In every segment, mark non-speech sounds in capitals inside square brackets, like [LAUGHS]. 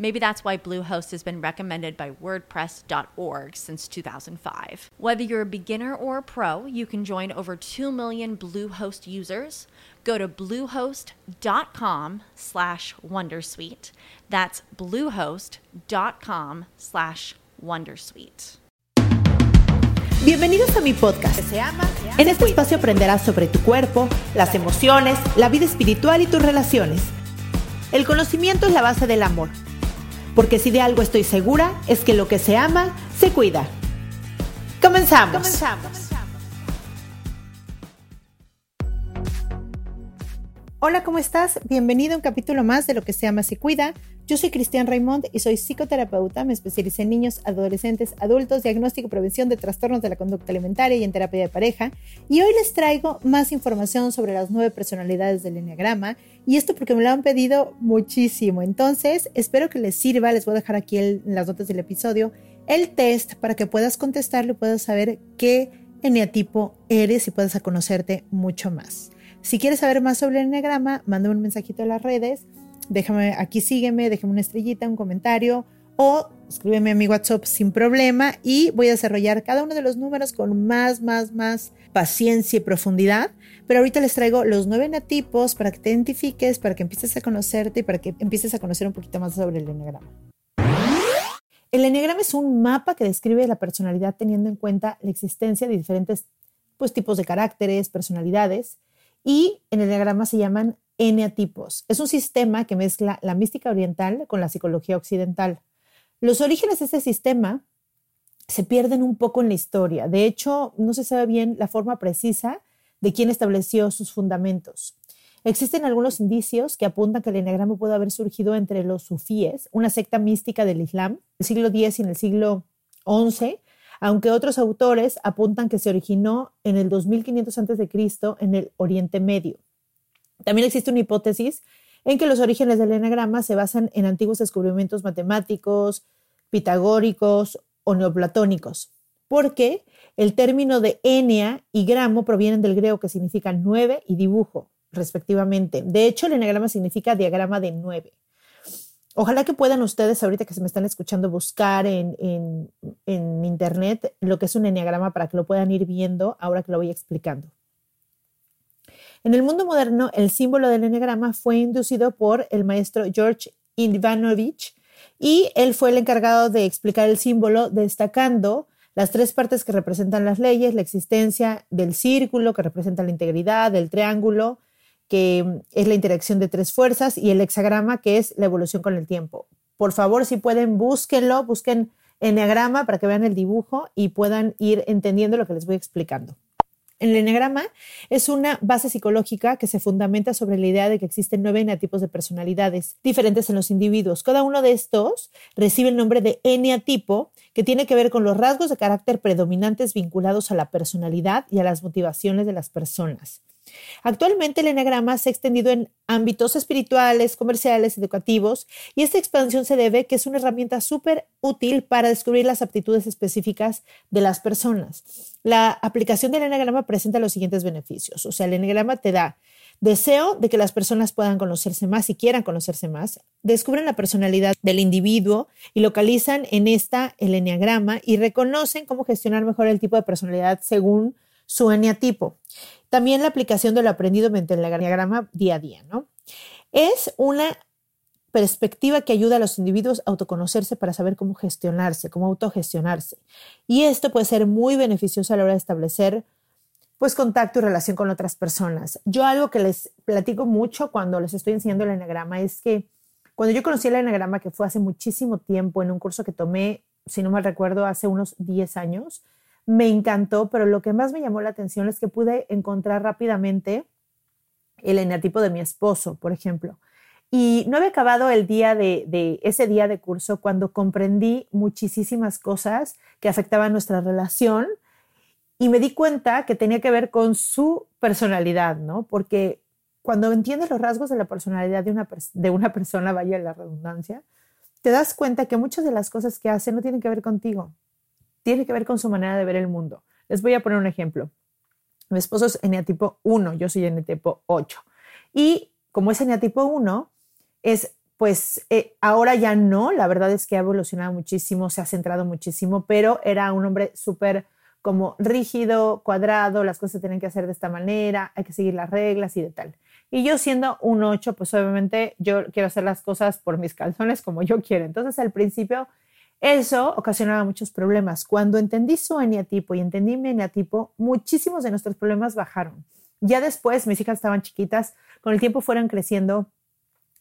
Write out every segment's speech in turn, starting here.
Maybe that's why Bluehost has been recommended by WordPress.org since 2005. Whether you're a beginner or a pro, you can join over 2 million Bluehost users. Go to bluehost.com slash Wondersuite. That's bluehost.com slash Wondersuite. Bienvenidos a mi podcast. En este espacio aprenderás sobre tu cuerpo, las emociones, la vida espiritual y tus relaciones. El conocimiento es la base del amor, porque si de algo estoy segura es que lo que se ama, se cuida. Comenzamos. Comenzamos. Hola, ¿cómo estás? Bienvenido a un capítulo más de Lo que se ama se cuida. Yo soy Cristian Raymond y soy psicoterapeuta. Me especialicé en niños, adolescentes, adultos, diagnóstico y prevención de trastornos de la conducta alimentaria y en terapia de pareja. Y hoy les traigo más información sobre las nueve personalidades del Enneagrama. Y esto porque me lo han pedido muchísimo. Entonces, espero que les sirva. Les voy a dejar aquí las notas del episodio el test para que puedas contestarlo y puedas saber qué eneatipo eres y puedas conocerte mucho más. Si quieres saber más sobre el enneagrama, mándame un mensajito a las redes, déjame aquí, sígueme, déjame una estrellita, un comentario o escríbeme a mi WhatsApp sin problema y voy a desarrollar cada uno de los números con más, más, más paciencia y profundidad. Pero ahorita les traigo los nueve enneatipos para que te identifiques, para que empieces a conocerte y para que empieces a conocer un poquito más sobre el enneagrama. El enneagrama es un mapa que describe la personalidad teniendo en cuenta la existencia de diferentes pues, tipos de caracteres, personalidades y en el diagrama se llaman eneatipos. Es un sistema que mezcla la mística oriental con la psicología occidental. Los orígenes de este sistema se pierden un poco en la historia. De hecho, no se sabe bien la forma precisa de quién estableció sus fundamentos. Existen algunos indicios que apuntan que el eneagrama puede haber surgido entre los sufíes, una secta mística del Islam, el siglo X y en el siglo XI, aunque otros autores apuntan que se originó en el 2500 a.C. en el Oriente Medio. También existe una hipótesis en que los orígenes del enagrama se basan en antiguos descubrimientos matemáticos, pitagóricos o neoplatónicos, porque el término de enea y gramo provienen del griego que significa nueve y dibujo, respectivamente. De hecho, el enagrama significa diagrama de nueve. Ojalá que puedan ustedes, ahorita que se me están escuchando, buscar en, internet lo que es un enneagrama para que lo puedan ir viendo ahora que lo voy explicando. En el mundo moderno, el símbolo del enneagrama fue inducido por el maestro George Ivanovich y él fue el encargado de explicar el símbolo destacando las tres partes que representan las leyes, la existencia del círculo que representa la integridad, del triángulo que es la interacción de tres fuerzas, y el hexagrama, que es la evolución con el tiempo. Por favor, si pueden, búsquenlo, busquen enneagrama para que vean el dibujo y puedan ir entendiendo lo que les voy explicando. El enneagrama es una base psicológica que se fundamenta sobre la idea de que existen nueve eneatipos de personalidades diferentes en los individuos. Cada uno de estos recibe el nombre de eneatipo, que tiene que ver con los rasgos de carácter predominantes vinculados a la personalidad y a las motivaciones de las personas. Actualmente el enagrama se ha extendido en ámbitos espirituales, comerciales, educativos, y esta expansión se debe que es una herramienta súper útil para descubrir las aptitudes específicas de las personas. La aplicación del enagrama presenta los siguientes beneficios. O sea, el enagrama te da deseo de que las personas puedan conocerse más y quieran conocerse más, descubren la personalidad del individuo y localizan en esta el eneagrama y reconocen cómo gestionar mejor el tipo de personalidad según su eneatipo. También la aplicación de lo aprendido mediante el diagrama día a día, ¿no? Es una perspectiva que ayuda a los individuos a autoconocerse para saber cómo gestionarse, cómo autogestionarse. Y esto puede ser muy beneficioso a la hora de establecer pues contacto y relación con otras personas. Yo algo que les platico mucho cuando les estoy enseñando el enagrama es que Cuando yo conocí el enagrama, que fue hace muchísimo tiempo en un curso que tomé, si no mal recuerdo, hace unos 10 años, me encantó, pero lo que más me llamó la atención es que pude encontrar rápidamente el eneatipo de mi esposo, por ejemplo. Y no había acabado el día de, ese día de curso cuando comprendí muchísimas cosas que afectaban nuestra relación y me di cuenta que tenía que ver con su personalidad, ¿no? Porque cuando entiendes los rasgos de la personalidad de una, de una persona, vaya la redundancia, te das cuenta que muchas de las cosas que hace no tienen que ver contigo, tiene que ver con su manera de ver el mundo. Les voy a poner un ejemplo. Mi esposo es eneatipo 1, yo soy eneatipo 8. Y como es eneatipo 1, es pues eh, ahora ya no, la verdad es que ha evolucionado muchísimo, se ha centrado muchísimo, pero era un hombre súper como rígido, cuadrado, las cosas se tienen que hacer de esta manera, hay que seguir las reglas y de tal. Y yo siendo un 8, pues obviamente yo quiero hacer las cosas por mis calzones como yo quiero. Entonces al principio eso ocasionaba muchos problemas. Cuando entendí su eneatipo y entendí mi eneatipo, muchísimos de nuestros problemas bajaron. Ya después, mis hijas estaban chiquitas, con el tiempo fueron creciendo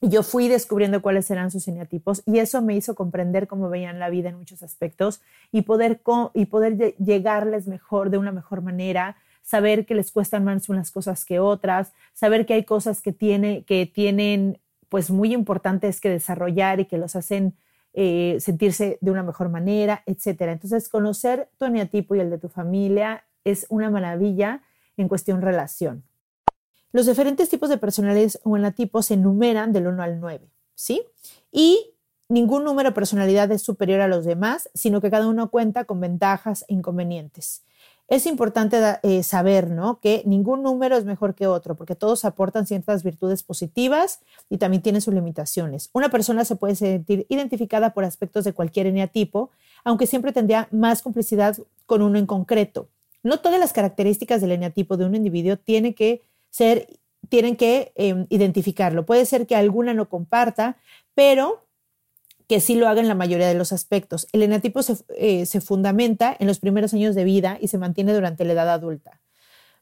y yo fui descubriendo cuáles eran sus eneatipos y eso me hizo comprender cómo veían la vida en muchos aspectos y poder, y poder llegarles mejor, de una mejor manera, saber que les cuestan más unas cosas que otras, saber que hay cosas que, tiene, que tienen pues muy importantes que desarrollar y que los hacen eh, sentirse de una mejor manera, etcétera. Entonces, conocer tu eneatipo y el de tu familia es una maravilla en cuestión relación. Los diferentes tipos de personalidades o eneatipos se enumeran del 1 al 9, ¿sí? Y ningún número de personalidad es superior a los demás, sino que cada uno cuenta con ventajas e inconvenientes es importante eh, saber ¿no? que ningún número es mejor que otro, porque todos aportan ciertas virtudes positivas y también tienen sus limitaciones. Una persona se puede sentir identificada por aspectos de cualquier eneatipo, aunque siempre tendría más complicidad con uno en concreto. No todas las características del eneatipo de un individuo tienen que ser, tienen que em, identificarlo. Puede ser que alguna no comparta, pero que sí lo haga en la mayoría de los aspectos. El eneatipo eh, se, fundamenta en los primeros años de vida y se mantiene durante la edad adulta.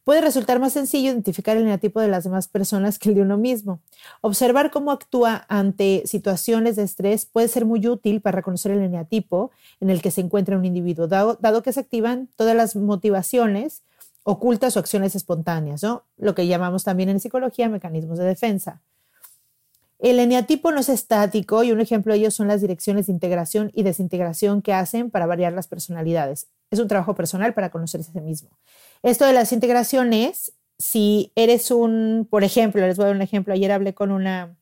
Puede resultar más sencillo identificar el eneatipo de las demás personas que el de uno mismo. Observar cómo actúa ante situaciones de estrés puede ser muy útil para reconocer el eneatipo en el que se encuentra un individuo, dado, dado que se activan todas las motivaciones ocultas o acciones espontáneas, ¿no? lo que llamamos también en psicología mecanismos de defensa. El eneatipo no es estático y un ejemplo de ello son las direcciones de integración y desintegración que hacen para variar las personalidades. Es un trabajo personal para conocerse a sí mismo. Esto de las integraciones, si eres un, por ejemplo, les voy a dar un ejemplo, ayer hablé con una,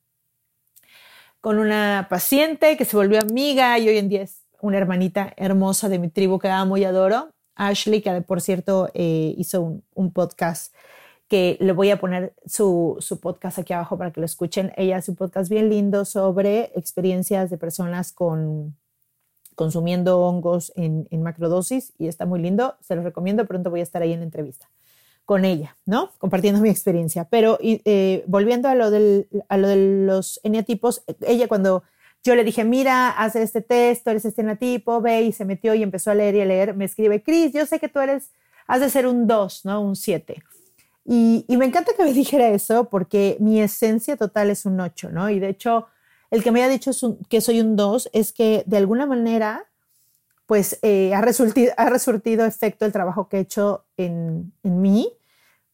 con una paciente que se volvió amiga y hoy en día es una hermanita hermosa de mi tribu que amo y adoro, Ashley, que por cierto eh, hizo un podcast que le voy a poner su, podcast aquí abajo para que lo escuchen. Ella hace un podcast bien lindo sobre experiencias de personas con consumiendo hongos en, macrodosis y está muy lindo, se lo recomiendo, pronto voy a estar ahí en entrevista con ella, ¿no? Compartiendo mi experiencia. Pero eh, volviendo a lo, del, a lo de los eneatipos, ella cuando yo le dije, mira, haz este test, eres este eneatipo, ve y se metió y empezó a leer y a leer, me escribe, Cris, yo sé que tú eres, has de ser un 2, ¿no? Un 7. Y, me encanta que me [LAUGHS] dijera eso porque mi esencia total es un 8, ¿no? Y de hecho, el que me haya dicho que soy un 2 es que de alguna manera, pues eh, ha, resultido, efecto el trabajo que he hecho en, en mí,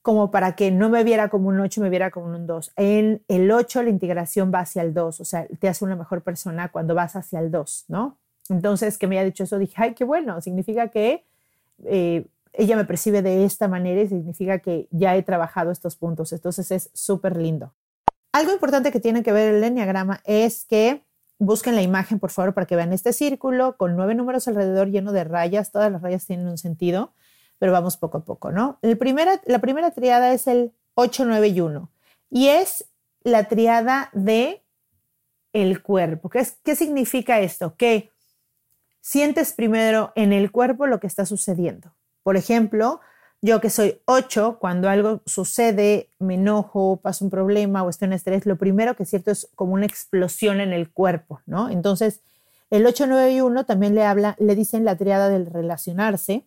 como para que no me viera como un 8, me viera como un 2. En el 8 la integración va hacia el 2, o sea, te hace una mejor persona cuando vas hacia el 2, ¿no? Entonces, que me haya dicho eso, dije, ay, qué bueno, significa que eh, ella me percibe de esta manera y significa que ya he trabajado estos puntos. Entonces es súper lindo. Algo importante que tiene que ver el enneagrama es que busquen la imagen, por favor, para que vean este círculo con nueve números alrededor lleno de rayas. Todas las rayas tienen un sentido, pero vamos poco a poco, ¿no? El primera, la primera triada es el 8, 9 y 1 y es la triada de el cuerpo. ¿Qué, ¿Qué significa esto? Que sientes primero en el cuerpo lo que está sucediendo. Por ejemplo, yo que soy 8, cuando algo sucede, me enojo, pasa un problema o estoy en estrés, lo primero que es cierto es como una explosión en el cuerpo, ¿no? Entonces, el 8, 9 y 1 también le habla, le dicen la triada del relacionarse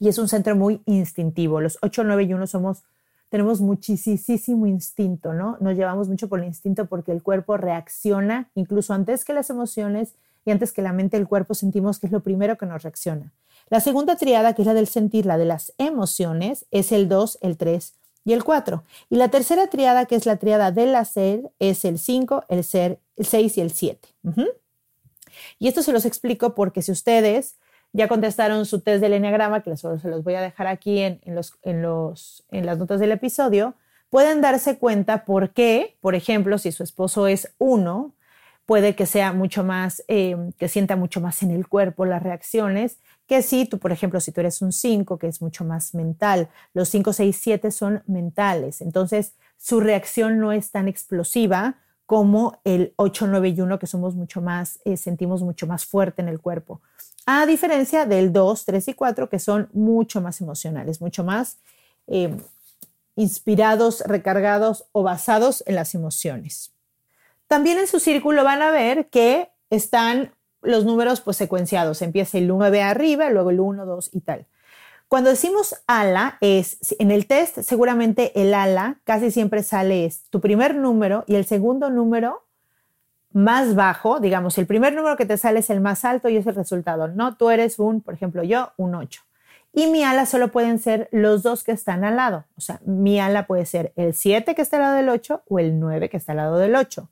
y es un centro muy instintivo. Los 8, 9 y 1 somos tenemos muchísimo instinto, ¿no? Nos llevamos mucho por el instinto porque el cuerpo reacciona incluso antes que las emociones y antes que la mente, el cuerpo sentimos que es lo primero que nos reacciona. La segunda triada, que es la del sentir, la de las emociones, es el 2, el 3 y el 4. Y la tercera triada, que es la triada del hacer, es el 5, el ser, el 6 y el 7. Y esto se los explico porque si ustedes ya contestaron su test del enneagrama, que se los voy a dejar aquí en, los, en, los, en las notas del episodio, pueden darse cuenta por qué, por ejemplo, si su esposo es 1, puede que sea mucho más, eh, que sienta mucho más en el cuerpo las reacciones, que si tú, por ejemplo, si tú eres un 5, que es mucho más mental, los 5, 6, 7 son mentales, entonces su reacción no es tan explosiva como el 8, 9 y 1, que somos mucho más, eh, sentimos mucho más fuerte en el cuerpo. A diferencia del 2, 3 y 4, que son mucho más emocionales, mucho más eh, inspirados, recargados o basados en las emociones. También en su círculo van a ver que están los números pues secuenciados. Empieza el 9 arriba, luego el 1, 2 y tal. Cuando decimos ala, es en el test seguramente el ala casi siempre sale es tu primer número y el segundo número más bajo, digamos, el primer número que te sale es el más alto y es el resultado. No, tú eres un, por ejemplo, yo, un 8. Y mi ala solo pueden ser los dos que están al lado. O sea, mi ala puede ser el 7 que está al lado del 8 o el 9 que está al lado del 8.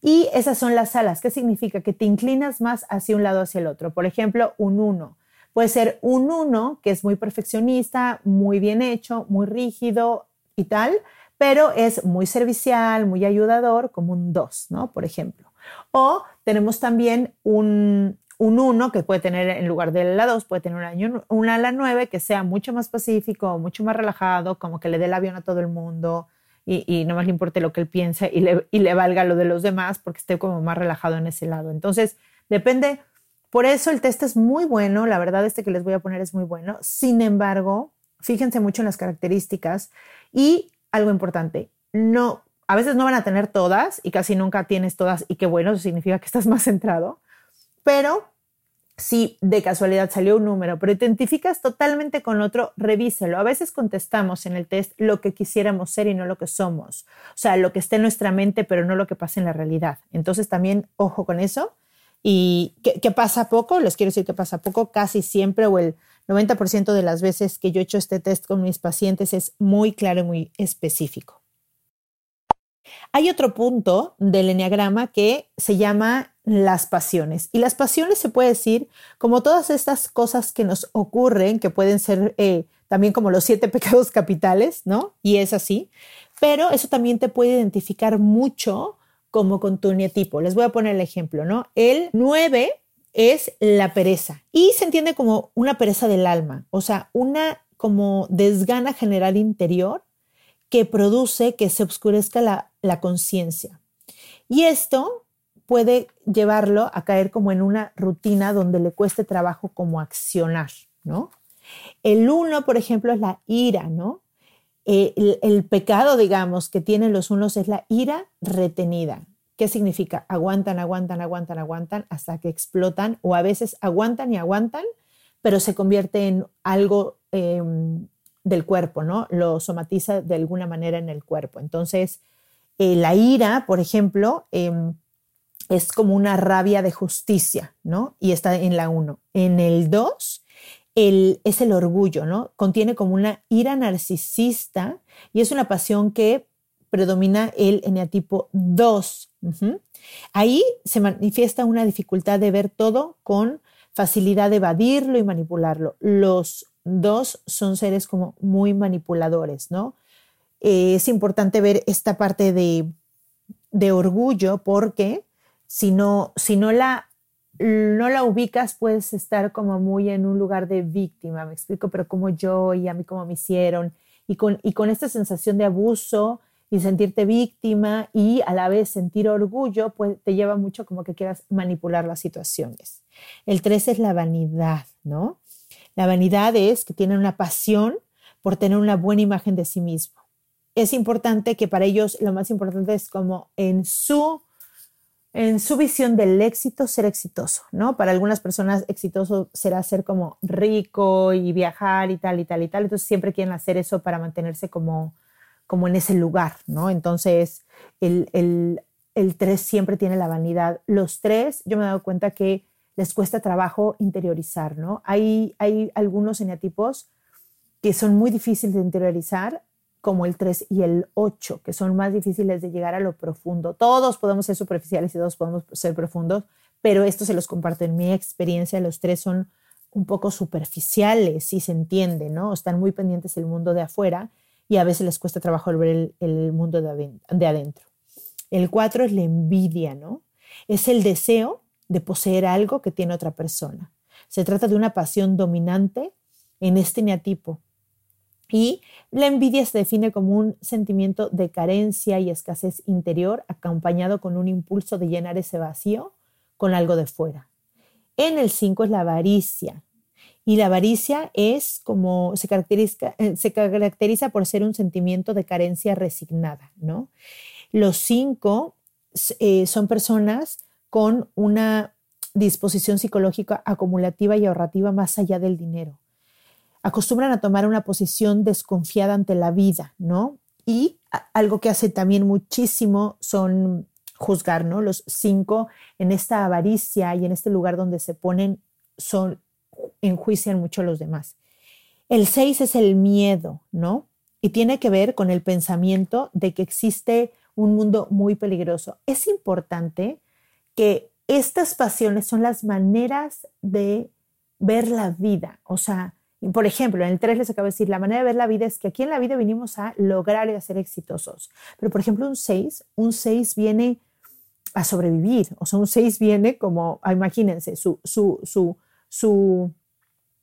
Y esas son las alas. ¿Qué significa? Que te inclinas más hacia un lado hacia el otro. Por ejemplo, un 1 Puede ser un uno que es muy perfeccionista, muy bien hecho, muy rígido y tal, pero es muy servicial, muy ayudador, como un dos, ¿no? Por ejemplo. O tenemos también un, un 1 que puede tener en lugar de la 2, puede tener una, una ala 9 que sea mucho más pacífico, mucho más relajado, como que le dé el avión a todo el mundo y, no más le importe lo que él piense y le, y le valga lo de los demás porque esté como más relajado en ese lado. Entonces, depende por eso el test es muy bueno, la verdad este que les voy a poner es muy bueno. Sin embargo, fíjense mucho en las características y algo importante, no, a veces no van a tener todas y casi nunca tienes todas y qué bueno, eso significa que estás más centrado, pero si de casualidad salió un número, pero identificas totalmente con otro, revíselo. A veces contestamos en el test lo que quisiéramos ser y no lo que somos. O sea, lo que esté en nuestra mente, pero no lo que pasa en la realidad. Entonces también ojo con eso y que, pasa poco, les quiero decir que pasa poco, casi siempre o el 90% de las veces que yo he hecho este test con mis pacientes es muy claro y muy específico. Hay otro punto del enneagrama que se llama las pasiones. Y las pasiones se puede decir como todas estas cosas que nos ocurren, que pueden ser eh, también como los siete [LAUGHS] pecados capitales, ¿no? Y es así. Pero eso también te puede identificar mucho como con tu nietipo. Les voy a poner el ejemplo, ¿no? El 9 es la pereza y se entiende como una pereza del alma, o sea, una como desgana general interior que produce que se oscurezca la, la conciencia. Y esto puede llevarlo a caer como en una rutina donde le cueste trabajo como accionar, ¿no? El 1, por ejemplo, es la ira, ¿no? Eh, el, pecado, digamos, que tienen los unos es la ira retenida. ¿Qué significa? Aguantan, aguantan, aguantan, aguantan hasta que explotan o a veces aguantan y aguantan, pero se convierte en algo em, del cuerpo, ¿no? Lo somatiza de alguna manera en el cuerpo. Entonces, eh, la ira, por ejemplo, em, es como una rabia de justicia, ¿no? Y está en la 1. En el 2 es el orgullo, ¿no? Contiene como una ira narcisista y es una pasión que predomina el eneatipo 2. Ahí se manifiesta una dificultad de ver todo con facilidad de evadirlo y manipularlo. Los dos son seres como muy manipuladores, ¿no? Eh, es importante ver esta parte de, de orgullo porque si no, si no la no la ubicas, puedes estar como muy en un lugar de víctima, me explico, pero como yo y a mí como me hicieron, y con, y con esta sensación de abuso y sentirte víctima y a la vez sentir orgullo, pues te lleva mucho como que quieras manipular las situaciones. El tres es la vanidad, ¿no? La vanidad es que tienen una pasión por tener una buena imagen de sí mismo. Es importante que para ellos lo más importante es como en su en su visión del éxito, ser exitoso, ¿no? Para algunas personas exitoso será ser como rico y viajar y tal y tal y tal, entonces siempre quieren hacer eso para mantenerse como, como en ese lugar, ¿no? Entonces, el, el, el 3 siempre tiene la vanidad. Los tres, yo me he dado cuenta que les cuesta trabajo interiorizar, ¿no? Hay, hay algunos eneatipos que son muy difíciles de interiorizar, como el 3 y el 8, que son más difíciles de llegar a lo profundo. Todos podemos ser superficiales y todos podemos ser profundos, pero esto se los comparto en mi experiencia. Los tres son un poco superficiales, si se entiende, ¿no? Están muy pendientes del mundo de afuera y a veces les cuesta trabajo ver el, mundo de adentro. El 4 es la envidia, ¿no? Es el deseo de poseer algo que tiene otra persona. Se trata de una pasión dominante en este neatipo. Y la envidia se define como un sentimiento de carencia y escasez interior acompañado con un impulso de llenar ese vacío con algo de fuera. En el 5 es la avaricia. Y la avaricia es como se caracteriza, eh, se caracteriza por ser un sentimiento de carencia resignada, ¿no? Los 5 eh, son personas con una disposición psicológica acumulativa y ahorrativa más allá del dinero. Acostumbran a tomar una posición desconfiada ante la vida, ¿no? Y algo que hace también muchísimo son juzgar, ¿no? Los cinco en esta avaricia y en este lugar donde se ponen son enjuician mucho a los demás. El seis es el miedo, ¿no? Y tiene que ver con el pensamiento de que existe un mundo muy peligroso. Es importante que estas pasiones son las maneras de ver la vida. O sea, por ejemplo, en el 3 les acabo de decir, la manera de ver la vida es que aquí en la vida vinimos a lograr y a ser exitosos. Pero, por ejemplo, un 6, un 6 viene a sobrevivir. O sea, un 6 viene como, ah, imagínense, su, su, su, su,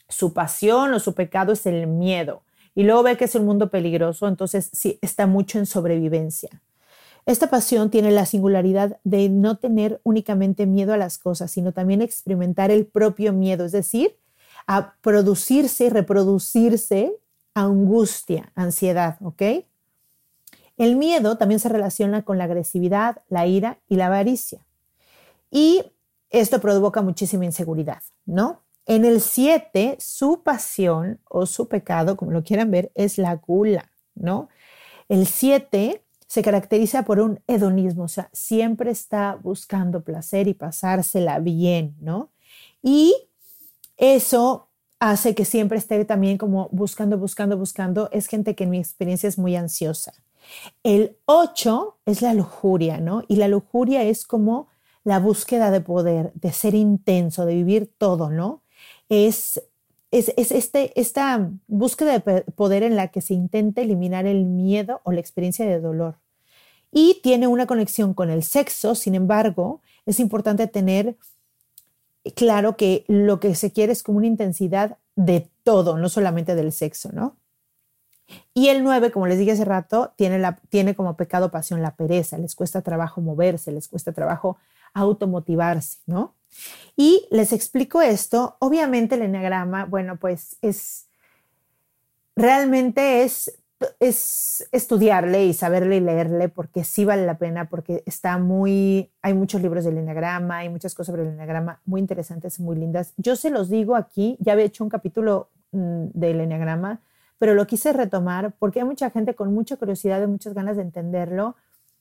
su pasión o su pecado es el miedo. Y luego ve que es un mundo peligroso, entonces sí, está mucho en sobrevivencia. Esta pasión tiene la singularidad de no tener únicamente miedo a las cosas, sino también experimentar el propio miedo, es decir, a producirse y reproducirse angustia, ansiedad, ¿ok? El miedo también se relaciona con la agresividad, la ira y la avaricia. Y esto provoca muchísima inseguridad, ¿no? En el 7, su pasión o su pecado, como lo quieran ver, es la gula, ¿no? El 7 se caracteriza por un hedonismo, o sea, siempre está buscando placer y pasársela bien, ¿no? Y eso hace que siempre esté también como buscando, buscando, buscando. Es gente que en mi experiencia es muy ansiosa. El 8 es la lujuria, ¿no? Y la lujuria es como la búsqueda de poder, de ser intenso, de vivir todo, ¿no? Es, es, es este, esta búsqueda de poder en la que se intenta eliminar el miedo o la experiencia de dolor y tiene una conexión con el sexo, sin embargo, es importante tener claro que lo que se quiere es como una intensidad de todo, no solamente del sexo, ¿no? Y el 9, como les dije hace rato, tiene, la, tiene como pecado pasión la pereza, les cuesta trabajo moverse, les cuesta trabajo automotivarse, ¿no? Y les explico esto, obviamente el enneagrama, bueno, pues es, realmente es es estudiarle y saberle y leerle porque sí vale la pena, porque está muy, hay muchos libros del enneagrama, hay muchas cosas sobre el enneagrama muy interesantes, muy lindas. Yo se los digo aquí, ya había hecho un capítulo mm, del enneagrama, pero lo quise retomar porque hay mucha gente con mucha curiosidad y muchas ganas de entenderlo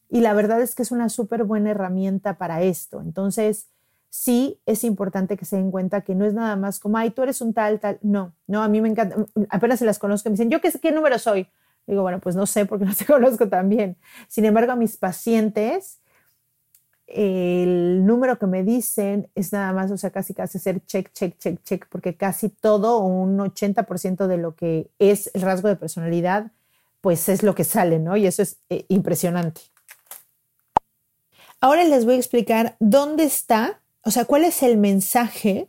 y la verdad es que es una súper buena herramienta para esto. Entonces, sí es importante que se den cuenta que no es nada más como, ay, tú eres un tal, tal. No, no, a mí me encanta, apenas se las conozco, me dicen, yo qué, qué número soy. Digo, bueno, pues no sé porque no te [LAUGHS] conozco tan bien. Sin embargo, a mis pacientes, el número que me dicen es nada más, o sea, casi casi hacer check, check, check, check, porque casi todo, un 80% de lo que es el rasgo de personalidad, pues es lo que sale, ¿no? Y eso es eh, impresionante. Ahora les voy a explicar dónde está, o sea, cuál es el mensaje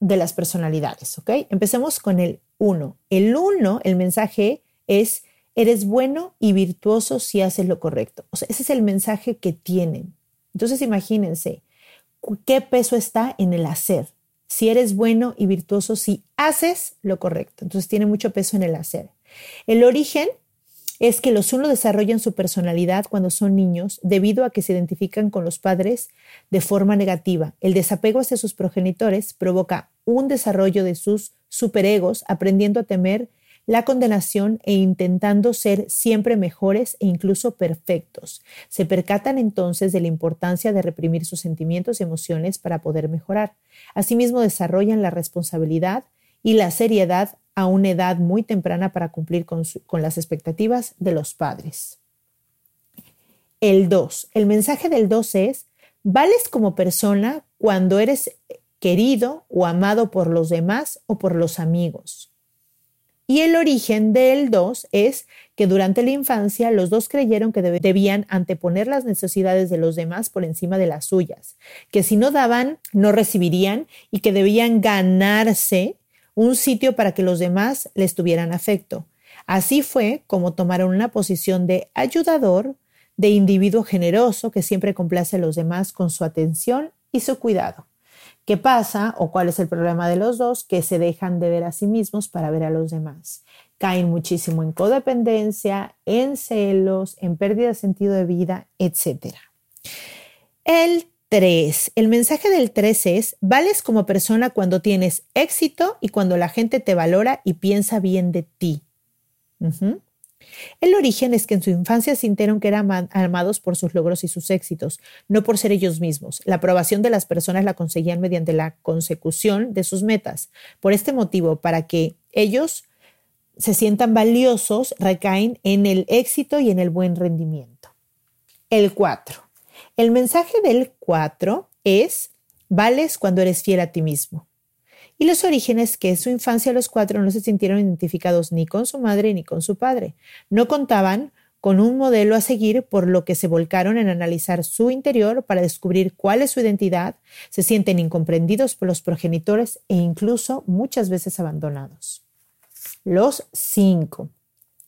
de las personalidades, ¿ok? Empecemos con el uno. El uno, el mensaje es, eres bueno y virtuoso si haces lo correcto. O sea, ese es el mensaje que tienen. Entonces imagínense, ¿qué peso está en el hacer? Si eres bueno y virtuoso si haces lo correcto. Entonces tiene mucho peso en el hacer. El origen es que los uno desarrollan su personalidad cuando son niños debido a que se identifican con los padres de forma negativa. El desapego hacia sus progenitores provoca un desarrollo de sus superegos, aprendiendo a temer la condenación e intentando ser siempre mejores e incluso perfectos. Se percatan entonces de la importancia de reprimir sus sentimientos y emociones para poder mejorar. Asimismo, desarrollan la responsabilidad y la seriedad a una edad muy temprana para cumplir con, las expectativas de los padres. El 2. El mensaje del 2 es, vales como persona cuando eres querido o amado por los demás o por los amigos. Y el origen del 2 es que durante la infancia los dos creyeron que debían anteponer las necesidades de los demás por encima de las suyas, que si no daban, no recibirían y que debían ganarse un sitio para que los demás les tuvieran afecto. Así fue como tomaron una posición de ayudador, de individuo generoso que siempre complace a los demás con su atención y su cuidado. ¿Qué pasa o cuál es el problema de los dos? Que se dejan de ver a sí mismos para ver a los demás. Caen muchísimo en codependencia, en celos, en pérdida de sentido de vida, etc. El 3. El mensaje del 3 es, vales como persona cuando tienes éxito y cuando la gente te valora y piensa bien de ti. El origen es que en su infancia sintieron que eran amados por sus logros y sus éxitos, no por ser ellos mismos. La aprobación de las personas la conseguían mediante la consecución de sus metas. Por este motivo, para que ellos se sientan valiosos, recaen en el éxito y en el buen rendimiento. El 4. El mensaje del 4 es, vales cuando eres fiel a ti mismo. Y los orígenes que en su infancia los cuatro no se sintieron identificados ni con su madre ni con su padre. No contaban con un modelo a seguir, por lo que se volcaron en analizar su interior para descubrir cuál es su identidad, se sienten incomprendidos por los progenitores e incluso muchas veces abandonados. Los cinco.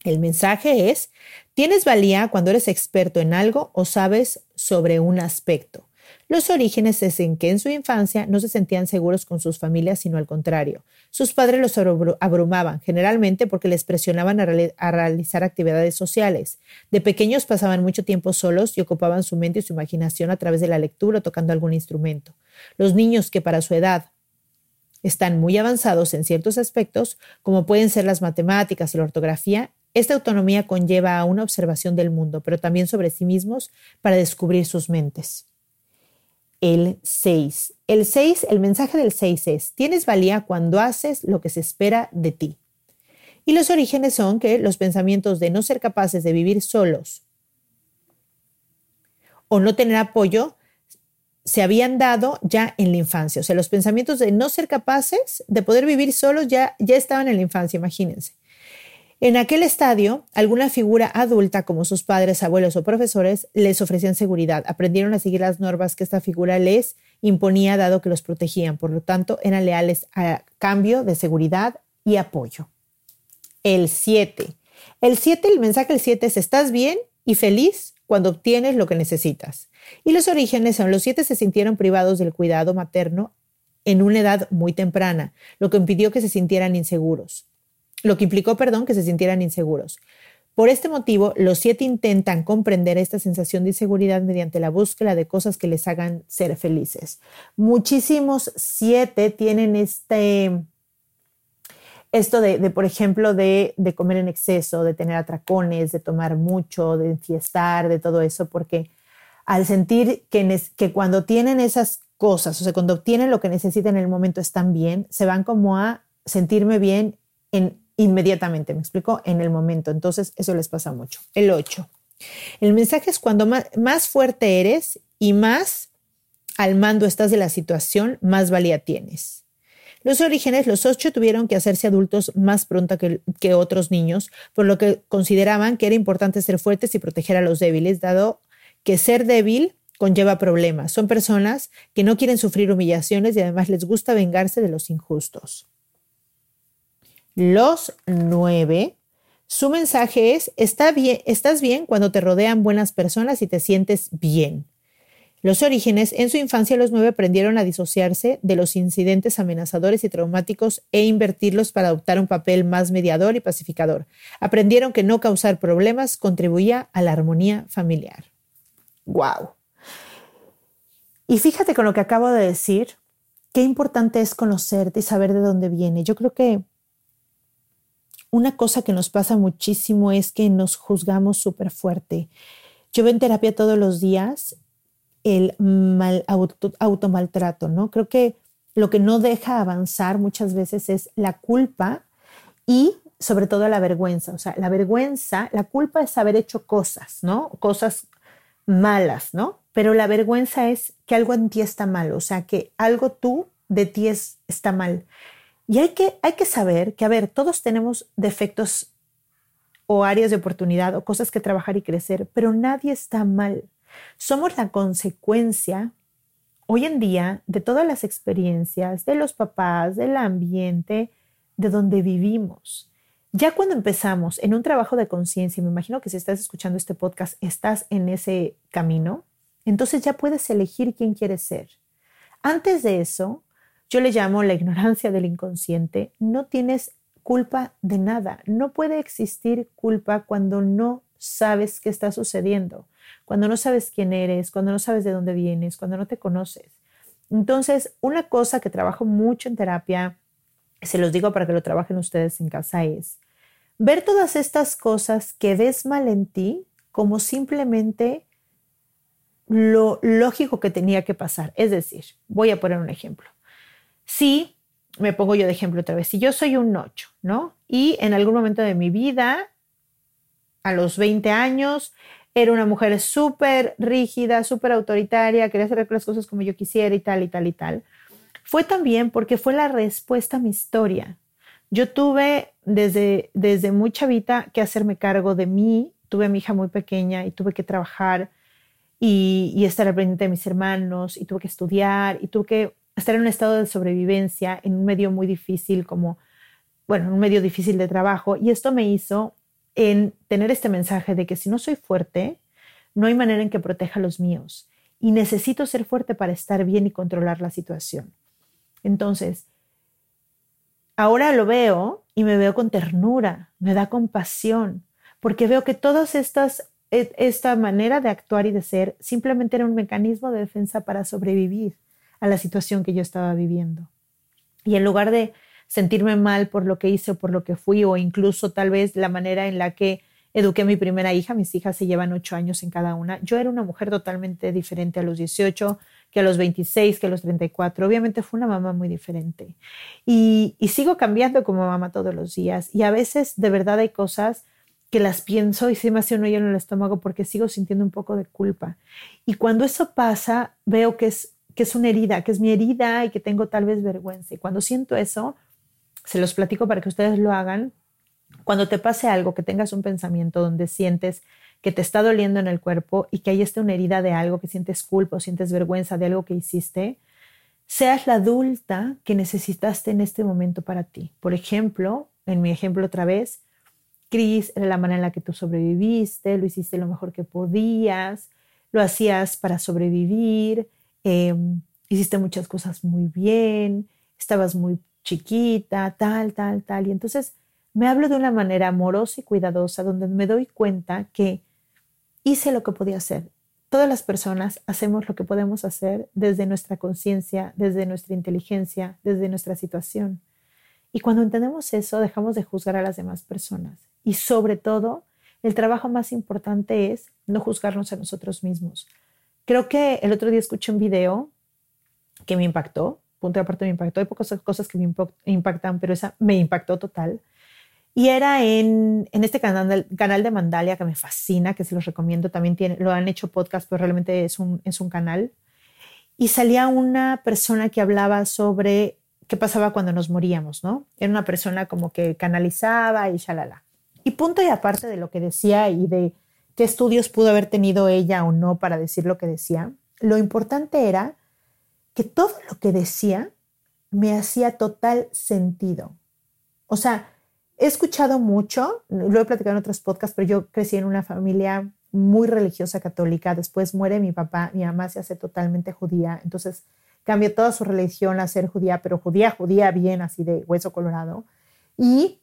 El mensaje es, tienes valía cuando eres experto en algo o sabes sobre un aspecto. Los orígenes es en que en su infancia no se sentían seguros con sus familias, sino al contrario. Sus padres los abrumaban, generalmente porque les presionaban a, a, realizar actividades sociales. De pequeños pasaban mucho tiempo solos y ocupaban su mente y su imaginación a través de la lectura o tocando algún instrumento. Los niños que para su edad están muy avanzados en ciertos aspectos, como pueden ser las matemáticas y la ortografía, esta autonomía conlleva a una observación del mundo, pero también sobre sí mismos para descubrir sus mentes. El 6. El 6, el mensaje del 6 es, tienes valía cuando haces lo que se espera de ti. Y los orígenes son que los pensamientos de no ser capaces de vivir solos o no tener apoyo se habían dado ya en la infancia. O sea, los pensamientos de no ser capaces de poder vivir solos ya, ya estaban en la infancia, imagínense. En aquel estadio, alguna figura adulta como sus padres, abuelos o profesores les ofrecían seguridad. Aprendieron a seguir las normas que esta figura les imponía dado que los protegían. Por lo tanto, eran leales a cambio de seguridad y apoyo. El 7. El 7, el mensaje del 7 es estás bien y feliz cuando obtienes lo que necesitas. Y los orígenes son los siete se sintieron privados del cuidado materno en una edad muy temprana, lo que impidió que se sintieran inseguros. Lo que implicó, perdón, que se sintieran inseguros. Por este motivo, los siete intentan comprender esta sensación de inseguridad mediante la búsqueda de cosas que les hagan ser felices. Muchísimos siete tienen este, esto de, por ejemplo, de, comer en exceso, de tener atracones, de tomar mucho, de enfiestar, de todo eso, porque al sentir que, que cuando tienen esas cosas, o sea, cuando obtienen lo que necesitan en el momento están bien, se van como a sentirme bien en, inmediatamente, ¿me explico? En el momento. Entonces, eso les pasa mucho. El 8. El mensaje es cuando más, fuerte eres y más al mando estás de la situación, más valía tienes. Los orígenes, los ocho tuvieron que hacerse adultos más pronto que, que, otros niños, por lo que consideraban que era importante ser fuertes y proteger a los débiles, dado que ser débil conlleva problemas. Son personas que no quieren sufrir humillaciones y además les gusta vengarse de los injustos. Los nueve, su mensaje es, Está bien, estás bien cuando te rodean buenas personas y te sientes bien. Los orígenes, en su infancia los nueve aprendieron a disociarse de los incidentes amenazadores y traumáticos e invertirlos para adoptar un papel más mediador y pacificador. Aprendieron que no causar problemas contribuía a la armonía familiar. ¡Wow! Y fíjate con lo que acabo de decir, qué importante es conocerte y saber de dónde viene. Yo creo que una cosa que nos pasa muchísimo es que nos juzgamos súper fuerte. Yo veo en terapia todos los días el mal, auto, automaltrato, ¿no? Creo que lo que no deja avanzar muchas veces es la culpa y sobre todo la vergüenza. O sea, la vergüenza, la culpa es haber hecho cosas, ¿no? Cosas malas, ¿no? Pero la vergüenza es que algo en ti está mal, o sea, que algo tú de ti es, está mal. Y hay que, hay que saber que, a ver, todos tenemos defectos o áreas de oportunidad o cosas que trabajar y crecer, pero nadie está mal. Somos la consecuencia hoy en día de todas las experiencias, de los papás, del ambiente, de donde vivimos. Ya cuando empezamos en un trabajo de conciencia, me imagino que si estás escuchando este podcast, estás en ese camino, entonces ya puedes elegir quién quieres ser. Antes de eso, yo le llamo la ignorancia del inconsciente, no tienes culpa de nada. No puede existir culpa cuando no sabes qué está sucediendo cuando no sabes quién eres, cuando no sabes de dónde vienes, cuando no te conoces. Entonces, una cosa que trabajo mucho en terapia, se los digo para que lo trabajen ustedes en casa, es ver todas estas cosas que ves mal en ti como simplemente lo lógico que tenía que pasar. Es decir, voy a poner un ejemplo. Si me pongo yo de ejemplo otra vez, si yo soy un 8, ¿no? Y en algún momento de mi vida, a los 20 años, era una mujer súper rígida, súper autoritaria, quería hacer las cosas como yo quisiera y tal y tal y tal. Fue también porque fue la respuesta a mi historia. Yo tuve desde, desde muy chavita que hacerme cargo de mí, tuve a mi hija muy pequeña y tuve que trabajar y, y estar al pendiente de mis hermanos y tuve que estudiar y tuve que estar en un estado de sobrevivencia en un medio muy difícil como, bueno, en un medio difícil de trabajo. Y esto me hizo en tener este mensaje de que si no soy fuerte, no hay manera en que proteja a los míos. Y necesito ser fuerte para estar bien y controlar la situación. Entonces, ahora lo veo y me veo con ternura, me da compasión, porque veo que todas estas e, esta manera de actuar y de ser simplemente era un mecanismo de defensa para sobrevivir a la situación que yo estaba viviendo. Y en lugar de sentirme mal por lo que hice o por lo que fui o incluso tal vez la manera en la que eduqué a mi primera hija, mis hijas se llevan ocho años en cada una. Yo era una mujer totalmente diferente a los 18 que a los 26, que a los 34. Obviamente fue una mamá muy diferente. Y, y sigo cambiando como mamá todos los días. Y a veces de verdad hay cosas que las pienso y se me hace un hoyo en el estómago porque sigo sintiendo un poco de culpa. Y cuando eso pasa, veo que es, que es una herida, que es mi herida y que tengo tal vez vergüenza. Y cuando siento eso, se los platico para que ustedes lo hagan. Cuando te pase algo, que tengas un pensamiento donde sientes que te está doliendo en el cuerpo y que ahí está una herida de algo, que sientes culpa o sientes vergüenza de algo que hiciste, seas la adulta que necesitaste en este momento para ti. Por ejemplo, en mi ejemplo otra vez, Cris, era la manera en la que tú sobreviviste, lo hiciste lo mejor que podías, lo hacías para sobrevivir, em, hiciste muchas cosas muy bien, estabas muy chiquita, tal, tal, tal. Y entonces me hablo de una manera amorosa y cuidadosa, donde me doy cuenta que hice lo que podía hacer. Todas las personas hacemos lo que podemos hacer desde nuestra conciencia, desde nuestra inteligencia, desde nuestra situación. Y cuando entendemos eso, dejamos de juzgar a las demás personas. Y sobre todo, el trabajo más importante es no juzgarnos a nosotros mismos. Creo que el otro día escuché un video que me impactó, punto de aparte me impactó, hay pocas cosas que me impactan, pero esa me impactó total. Y era en, en este canal, canal de Mandalia que me fascina, que se los recomiendo. También tiene, lo han hecho podcast, pero realmente es un, es un canal. Y salía una persona que hablaba sobre qué pasaba cuando nos moríamos, ¿no? Era una persona como que canalizaba y shalala. Y punto y aparte de lo que decía y de qué estudios pudo haber tenido ella o no para decir lo que decía, lo importante era que todo lo que decía me hacía total sentido. O sea, He escuchado mucho, lo he platicado en otros podcasts, pero yo crecí en una familia muy religiosa católica. Después muere mi papá, mi mamá se hace totalmente judía. Entonces cambió toda su religión a ser judía, pero judía, judía bien, así de hueso colorado. Y,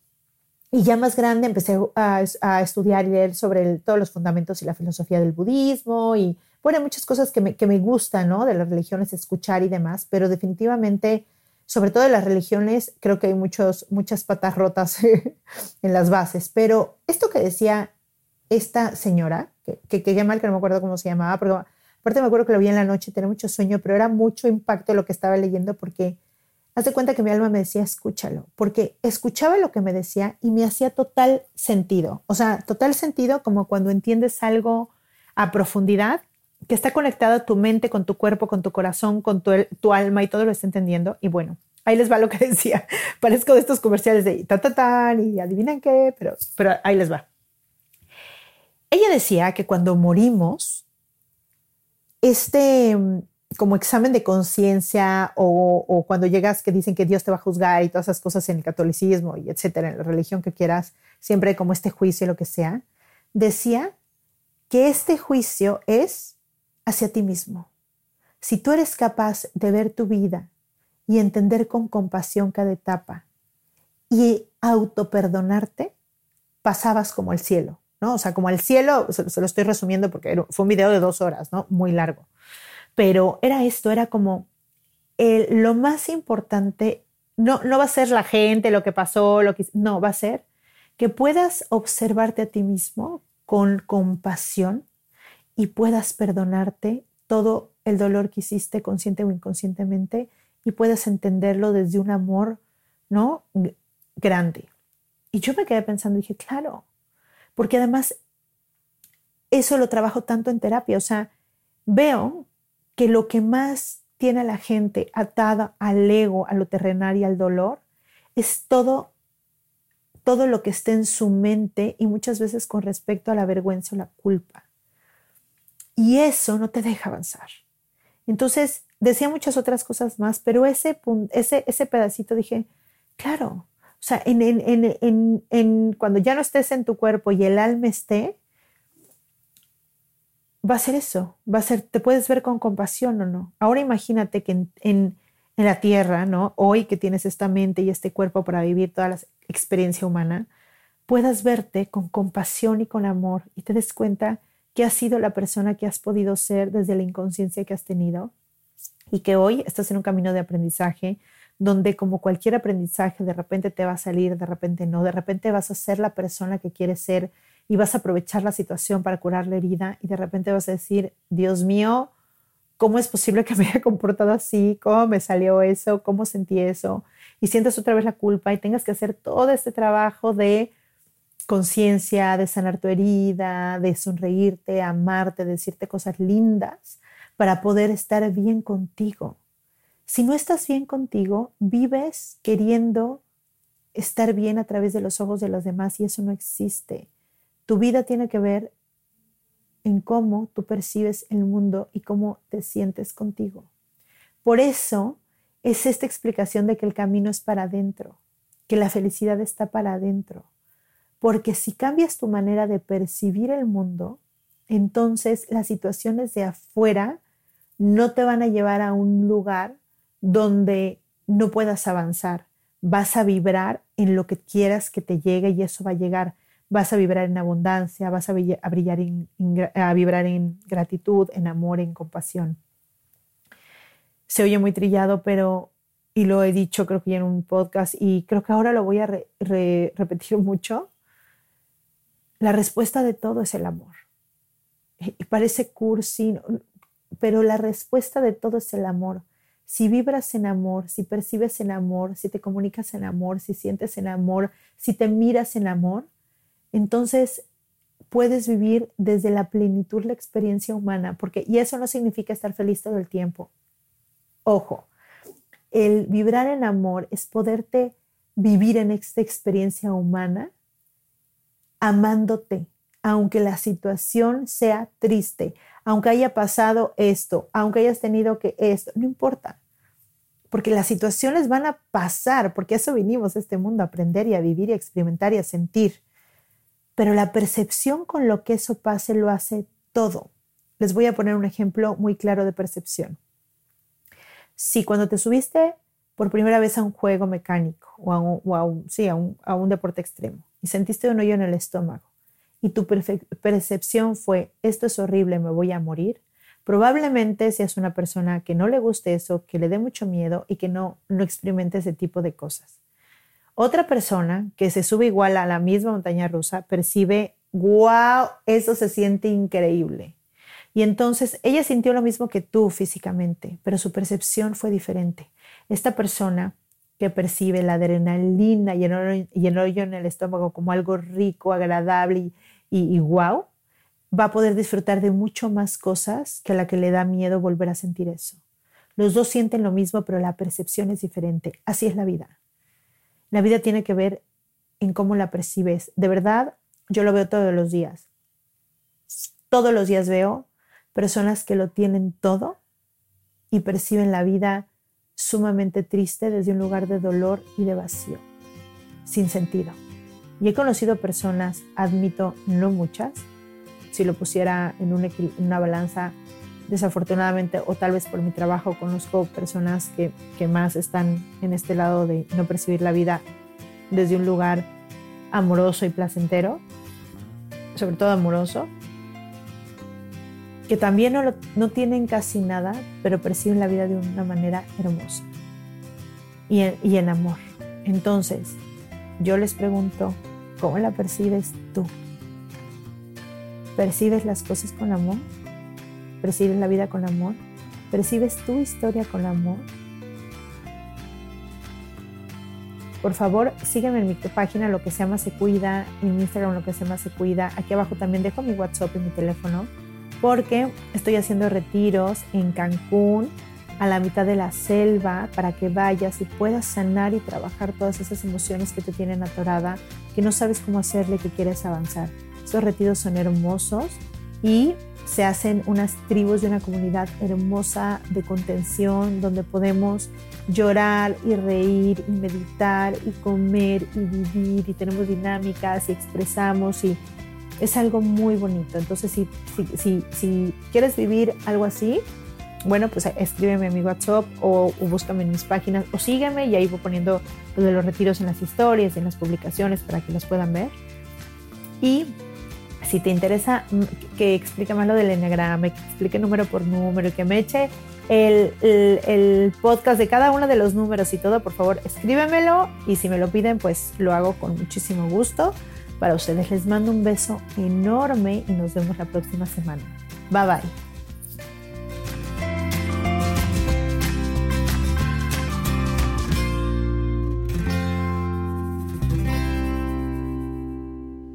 y ya más grande empecé a, a estudiar y leer sobre todos los fundamentos y la filosofía del budismo y, bueno, muchas cosas que me, que me gustan, ¿no? De las religiones, escuchar y demás, pero definitivamente sobre todo en las religiones, creo que hay muchos, muchas patas rotas [LAUGHS] en las bases. Pero esto que decía esta señora, que, que, que mal que no me acuerdo cómo se llamaba, pero aparte me acuerdo que lo vi en la noche, tenía mucho sueño, pero era mucho impacto lo que estaba leyendo porque haz de cuenta que mi alma me decía, escúchalo, porque escuchaba lo que me decía y me hacía total sentido. O sea, total sentido como cuando entiendes algo a profundidad que está conectado tu mente con tu cuerpo, con tu corazón, con tu, tu, alma y todo lo está entendiendo. Y bueno, ahí les va lo que [LAUGHS] decía. Parezco de estos comerciales de ta, ta, ta, y adivinan qué, pero, pero ahí les va. Ella decía que cuando morimos, este como examen de conciencia o, cuando llegas que dicen que Dios te va a juzgar y todas esas cosas en el catolicismo y etcétera, en la religión que quieras, siempre como este juicio, lo que sea, decía que este juicio es hacia ti mismo. Si tú eres capaz de ver tu vida y entender con compasión cada etapa y autoperdonarte, pasabas como el cielo, ¿no? O sea, como el cielo, se, lo estoy resumiendo porque fue un video de dos horas, ¿no? Muy largo. Pero era esto, era como lo más importante, no, no va a ser la gente, lo que pasó, lo que, no, va a ser que puedas observarte a ti mismo con compasión y puedas perdonarte todo el dolor que hiciste consciente o inconscientemente y puedas entenderlo desde un amor, ¿no? Grande. Y yo me quedé pensando dije, claro, porque además eso lo trabajo tanto en terapia, o sea, veo que lo que más tiene a la gente atada al ego, a lo terrenal y al dolor, es todo todo lo que esté en su mente y muchas veces con respecto a la vergüenza o la culpa. Y eso no te deja avanzar. Entonces, decía muchas otras cosas más, pero ese, ese, ese pedacito dije, claro, o sea, en, en, en, cuando ya no estés en tu cuerpo y el alma esté, va a ser eso, va a ser, te puedes ver con compasión o no. Ahora imagínate que en, en, la tierra, ¿no? Hoy que tienes esta mente y este cuerpo para vivir toda la experiencia humana, puedas verte con compasión y con amor y te des cuenta que has sido la persona que has podido ser desde la inconsciencia que has tenido y que hoy estás en un camino de aprendizaje donde como cualquier aprendizaje de repente te va a salir, de repente no, de repente vas a ser la persona que quieres ser y vas a aprovechar la situación para curar la herida y de repente vas a decir, Dios mío, ¿cómo es posible que me haya comportado así? ¿Cómo me salió eso? ¿Cómo sentí eso? Y sientas otra vez la culpa y tengas que hacer todo este trabajo de conciencia, de sanar tu herida, de sonreírte, amarte, decirte cosas lindas para poder estar bien contigo. Si no estás bien contigo, vives queriendo estar bien a través de los ojos de los demás y eso no existe. Tu vida tiene que ver en cómo tú percibes el mundo y cómo te sientes contigo. Por eso es esta explicación de que el camino es para adentro, que la felicidad está para adentro. Porque si cambias tu manera de percibir el mundo, entonces las situaciones de afuera no te van a llevar a un lugar donde no puedas avanzar. Vas a vibrar en lo que quieras que te llegue y eso va a llegar. Vas a vibrar en abundancia, vas a, brillar a vibrar en gratitud, en amor, en compasión. Se oye muy trillado, pero, y lo he dicho creo que ya en un podcast, y creo que ahora lo voy a repetir mucho, la respuesta de todo es el amor. Y parece cursi, pero la respuesta de todo es el amor. Si vibras en amor, si percibes en amor, si te comunicas en amor, si sientes en amor, si te miras en amor, entonces puedes vivir desde la plenitud la experiencia humana, porque y eso no significa estar feliz todo el tiempo. Ojo, el vibrar en amor es poderte vivir en esta experiencia humana amándote, aunque la situación sea triste, aunque haya pasado esto, aunque hayas tenido que esto, no importa. Porque las situaciones van a pasar, porque eso vinimos a este mundo a aprender y a vivir y a experimentar y a sentir. Pero la percepción con lo que eso pase lo hace todo. Les voy a poner un ejemplo muy claro de percepción. Si cuando te subiste por primera vez a un juego mecánico o a un, sí, a un deporte extremo y sentiste un hoyo en el estómago y tu percepción fue, esto es horrible, me voy a morir, probablemente seas una persona que no le guste eso, que le dé mucho miedo y que no, no experimente ese tipo de cosas. Otra persona que se sube igual a la misma montaña rusa percibe, wow, eso se siente increíble. Y entonces ella sintió lo mismo que tú físicamente, pero su percepción fue diferente. Esta persona que percibe la adrenalina y el, hoyo en el estómago como algo rico, agradable y, wow, va a poder disfrutar de mucho más cosas que la que le da miedo volver a sentir eso. Los dos sienten lo mismo, pero la percepción es diferente. Así es la vida. La vida tiene que ver en cómo la percibes. De verdad, yo lo veo todos los días. Todos los días veo personas que lo tienen todo y perciben la vida sumamente triste desde un lugar de dolor y de vacío, sin sentido. Y he conocido personas, admito, no muchas, si lo pusiera en, una balanza, desafortunadamente, o tal vez por mi trabajo, conozco personas que, que más están en este lado de no percibir la vida desde un lugar amoroso y placentero, sobre todo amoroso, que también no, no, tienen casi nada, pero perciben la vida de una manera hermosa y y en amor. Entonces, yo les pregunto, ¿cómo la percibes tú? ¿Percibes las cosas con amor? ¿Percibes la vida con amor? ¿Percibes tu historia con amor? Por favor, sígueme en mi página Lo que se llama Se Cuida, en Instagram Lo que se llama Se Cuida. Aquí abajo también dejo mi WhatsApp y mi teléfono porque estoy haciendo retiros en Cancún, a la mitad de la selva para que vayas y puedas sanar y trabajar todas esas emociones que te tienen atorada, que no sabes cómo hacerle, que quieres avanzar. Estos retiros son hermosos y se hacen unas tribus de una comunidad hermosa de contención donde podemos llorar y reír y meditar y comer y vivir y tenemos dinámicas y expresamos y es algo muy bonito. Entonces, si, si, si quieres vivir algo así, bueno, pues escríbeme a mi WhatsApp o, búscame en mis páginas o sígueme y ahí voy poniendo lo de los retiros en las historias, en las publicaciones para que los puedan ver. Y si te interesa mm, que explique más lo del enneagrama, que explique número por número, que me eche el, el, podcast de cada uno de los números y todo, por favor, escríbemelo y si me lo piden, pues lo hago con muchísimo gusto. Para ustedes les mando un beso enorme y nos vemos la próxima semana. Bye bye.